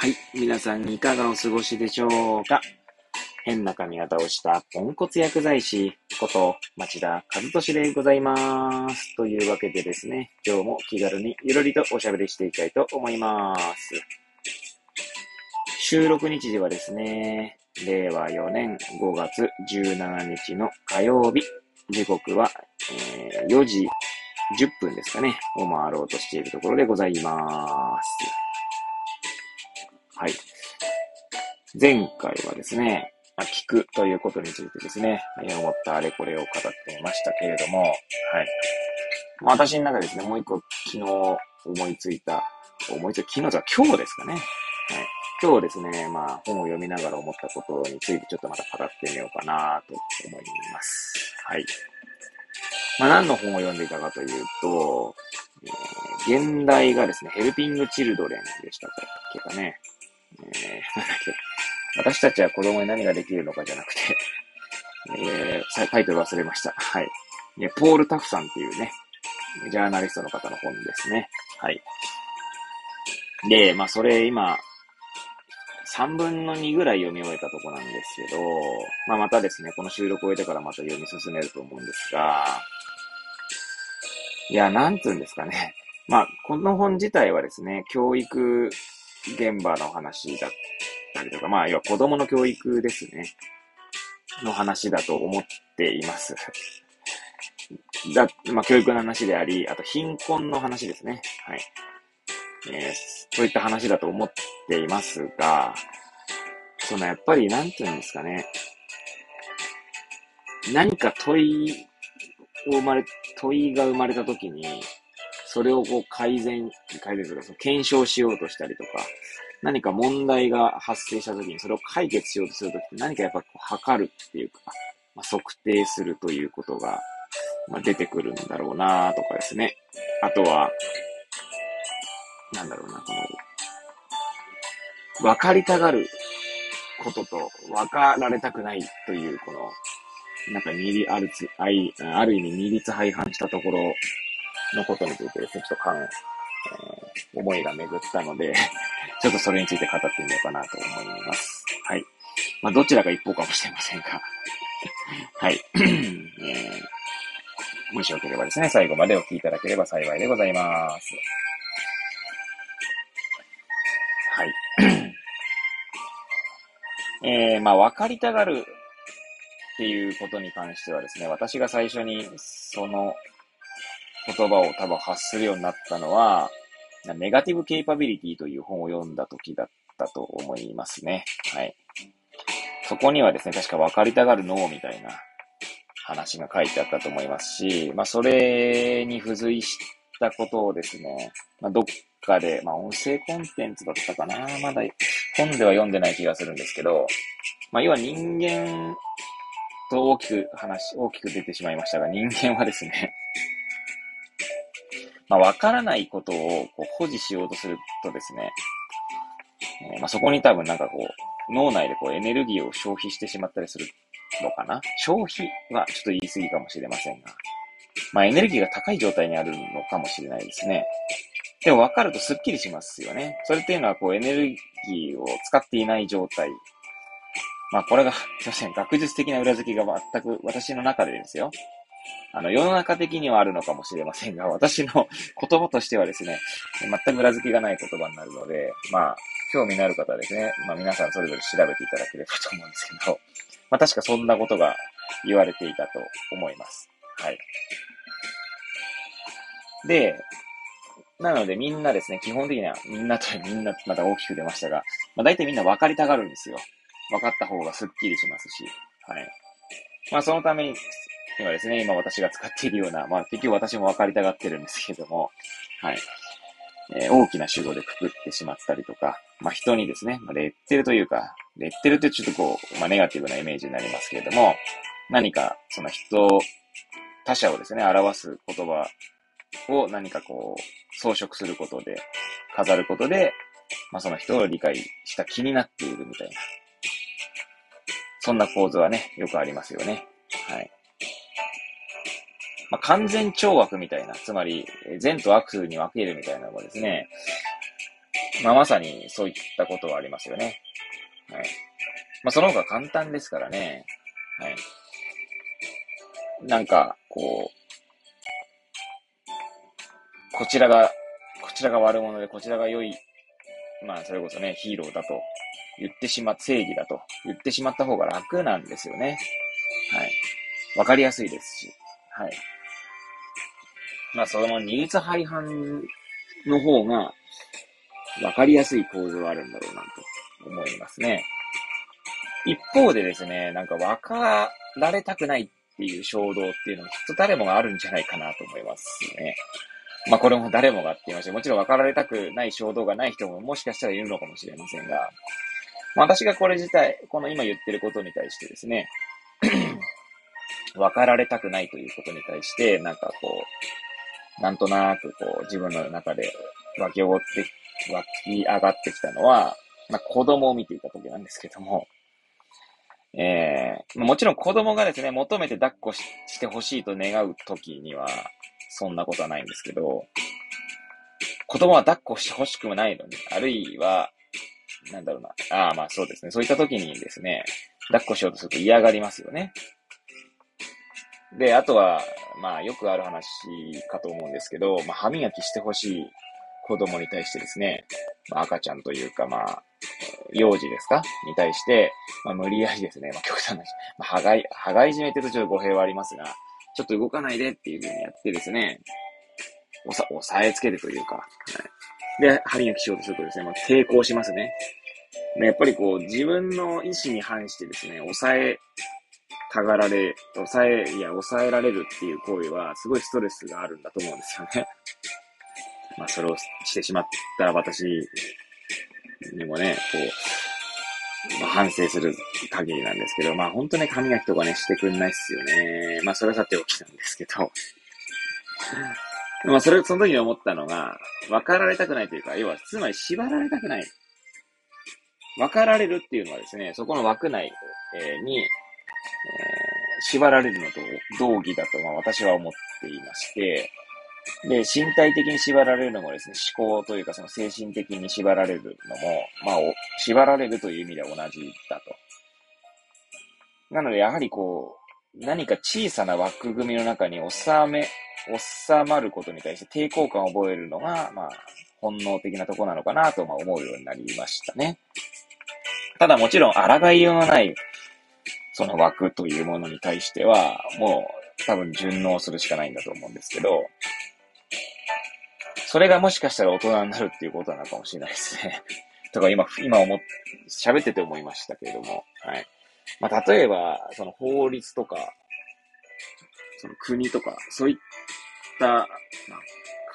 はい。皆さんいかがお過ごしでしょうか？変な髪型をしたポンコツ薬剤師こと町田和俊でございます。というわけでですね、今日も気軽にゆるりとおしゃべりしていきたいと思います。収録日時はですね、令和4年5月17日の火曜日、時刻は、えー4時10分ですかね、を回ろうとしているところでございます。はい。前回はですね、まあ聞くということについてですね、えー思ったあれこれを語ってみましたけれども、はい。まあ、私の中でですね、もう一個昨日思いついた、思いついた、昨日じゃ今日ですかね。はい。今日ですね、まあ、本を読みながら思ったことについてちょっとまた語ってみようかなと思います。はい。まあ、何の本を読んでいたかというと、えー現代がですね、ヘルピング・チルドレンでしたっけかね。えー、なんだっけ。私たちは子供に何ができるのかじゃなくて、えー、タイトル忘れました。はい。ポール・タフさんっていうね、ジャーナリストの方の本ですね。はい。で、まあ、それ今、3分の2ぐらい読み終えたとこなんですけど、まあ、またですね、この収録を終えてからまた読み進めると思うんですが、いや、なんつうんですかね。まあ、この本自体はですね、教育現場の話だったりとか、まあ、要は子供の教育ですね。の話だと思っています。だ、まあ、教育の話であり、あと貧困の話ですね。はい。えーそういった話だと思っていますが、そのやっぱり、なんていうんですかね。何か問いを生まれ、問いが生まれたときに、それをこう改善、改善とか、その検証しようとしたりとか、何か問題が発生したときにそれを解決しようとするときって何かやっぱこう測るっていうか、まあ、測定するということが、まあ、出てくるんだろうなとかですね。あとは、なんだろうな、この、分かりたがることと分かられたくないという、この、なんか二理ある、ある意味二律背反したところのことについてですね、ちょっと考え、え思いが巡ったので、ちょっとそれについて語ってみようかなと思います。はい。まあ、どちらが一方かもしれませんが。はい。えもしよければですね、最後までお聞きいただければ幸いでございます。はい。えー、まあ、分かりたがるっていうことに関してはですね、私が最初にその言葉を多分発するようになったのは、ネガティブケイパビリティという本を読んだ時だったと思いますね。はい。そこにはですね、確か分かりたがる脳みたいな話が書いてあったと思いますし、まあ、それに付随したことをですね、まあ、どっかで、まあ、音声コンテンツだったかなまだ本では読んでない気がするんですけど、まあ、要は人間と大きく話、大きく出てしまいましたが、人間はですね、まあ、わからないことをこう保持しようとするとですね、えーまあ、そこに多分なんかこう、脳内でこうエネルギーを消費してしまったりするのかな？消費はちょっと言い過ぎかもしれませんが、まあ、エネルギーが高い状態にあるのかもしれないですね。でも分かるとスッキリしますよね。それっていうのはこうエネルギーを使っていない状態。まあこれが、すいません、学術的な裏付けが全く私の中でですよ。あの、世の中的にはあるのかもしれませんが、私の言葉としてはですね、全く裏付けがない言葉になるので、まあ、興味のある方はですね、まあ皆さんそれぞれ調べていただければと思うんですけど、まあ確かそんなことが言われていたと思います。はい。で、なのでみんなですね、基本的にはみんなとみんなまた大きく出ましたが、まあ大体みんな分かりたがるんですよ。分かった方がスッキリしますし、はい。まあそのために、今ですね、今私が使っているような、まあ結局私も分かりたがってるんですけども、はい。えー大きな主語でくくってしまったりとか、まあ人にですね、まあ、レッテルというか、レッテルってちょっとこう、まあネガティブなイメージになりますけれども、何かその人、他者をですね、表す言葉を何かこう、装飾することで、飾ることで、まあその人を理解した気になっているみたいな。そんな構図はね、よくありますよね。はい。まあ、完全懲悪みたいな、つまり、善と悪に分けるみたいなのがですね、まあ、まさにそういったことはありますよね。はい。まあ、その方が簡単ですからね。はい。なんか、こう、こちらが、こちらが悪者で、こちらが良い、まあ、それこそね、ヒーローだと言ってしま、正義だと言ってしまった方が楽なんですよね。はい。わかりやすいですし。はい。まあ、その二律背反の方が、わかりやすい構図があるんだろうなと思いますね。一方でですね、なんか分かられたくないっていう衝動っていうのはきっと誰もがあるんじゃないかなと思いますね。まあこれも誰もがって言いましたもちろん分かられたくない衝動がない人ももしかしたらいるのかもしれませんが、まあ、私がこれ自体、この今言ってることに対してですね、分かられたくないということに対して、なんかこう、なんとなくこう自分の中で湧き起こって、湧き上がってきたのは、まあ子供を見ていた時なんですけども、えー、もちろん子供がですね、求めて抱っこしてほしいと願う時には、そんなことはないんですけど、子供は抱っこしてほしくもないのに、あるいは、なんだろうな。ああ、まあそうですね。そういった時にですね、抱っこしようとすると嫌がりますよね。で、あとは、まあよくある話かと思うんですけど、まあ歯磨きしてほしい子供に対してですね、まあ、赤ちゃんというか、まあ、幼児ですか？に対して、まあ、無理やりですね、まあ、極端な、まあ、歯がい、歯がいじめてるとちょっと語弊はありますが、ちょっと動かないでっていう風にやってですね、おさ、押さえつけるというか、はい、で、歯磨きしようとするとですね、まあ、抵抗しますね。やっぱりこう、自分の意思に反してですね、抑えたがられ、抑え、いや、抑えられるっていう行為は、すごいストレスがあるんだと思うんですよね。まあ、それをしてしまったら私にもね、こう、まあ、反省する限りなんですけど、まあ本当ね、髪の毛とかね、してくんないっすよね。まあそれはさておきなんですけど。まあそれ、その時に思ったのが、分かられたくないというか、要は、つまり縛られたくない。分かられるっていうのはですね、そこの枠内、えー、に、えー、縛られるのと同義だと、まあ私は思っていまして、で、身体的に縛られるのもですね、思考というかその精神的に縛られるのも、まあ、縛られるという意味では同じだと。なので、やはりこう、何か小さな枠組みの中に収め、収まることに対して抵抗感を覚えるのが、まあ、本能的なとこなのかなとまあ思うようになりましたね。ただもちろん、抗いようのない、その枠というものに対しては、もう多分順応するしかないんだと思うんですけど、それがもしかしたら大人になるっていうことなのかもしれないですね。とか今、今思っ、喋ってて思いましたけれども、はい。まあ、例えば、その法律とか、その国とか、そういった、まあ、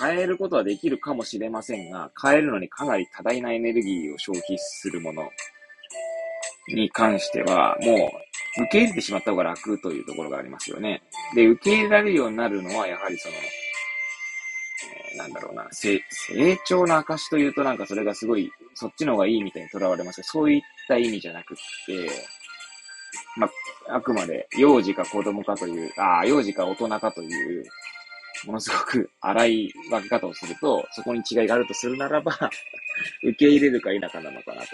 変えることはできるかもしれませんが、変えるのにかなり多大なエネルギーを消費するものに関しては、もう、受け入れてしまった方が楽というところがありますよね。で、受け入れられるようになるのは、やはりその、えなんだろうな、成長の証というとなんかそれがすごい、そっちの方がいいみたいにとらわれますけど、そういった意味じゃなくって、まあ、あくまで幼児か子供かという、ああ、幼児か大人かという、ものすごく荒い分け方をすると、そこに違いがあるとするならば 受け入れるか否かなのかなと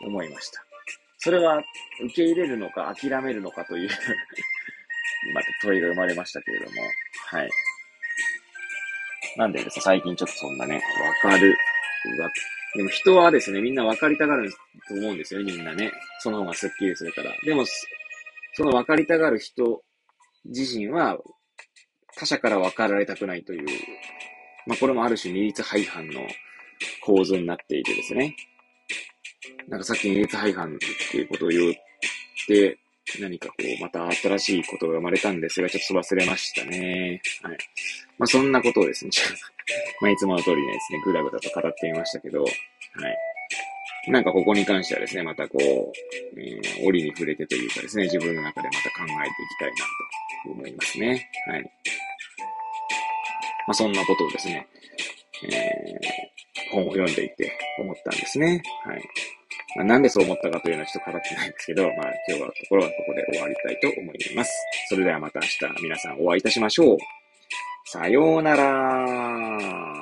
思いました。それは受け入れるのか諦めるのかという また問いが生まれましたけれども、はい。なんでですね、最近ちょっとそんなね、わかる。わでも人はですね、みんな分かりたがると思うんですよね、みんなね。その方がスッキリするから。でも、その分かりたがる人自身は、他者から分かられたくないという、まあこれもある種二律背反の構図になっていてですね。なんかさっき二律背反っていうことを言って、何かこう、また新しいことが生まれたんですが、ちょっと忘れましたね。はい。まあ、そんなことをですね、まあ、いつもの通りですね、ぐだぐだと語ってみましたけど、はい。なんかここに関してはですね、またこう、えー、折に触れてというかですね、自分の中でまた考えていきたいなと思いますね。はい。まあ、そんなことをですね、えー、本を読んでいて思ったんですね。はい。まあ、なんでそう思ったかというのはちょっと語ってないんですけど、まあ今日はところはここで終わりたいと思います。それではまた明日皆さんお会いいたしましょう。さようなら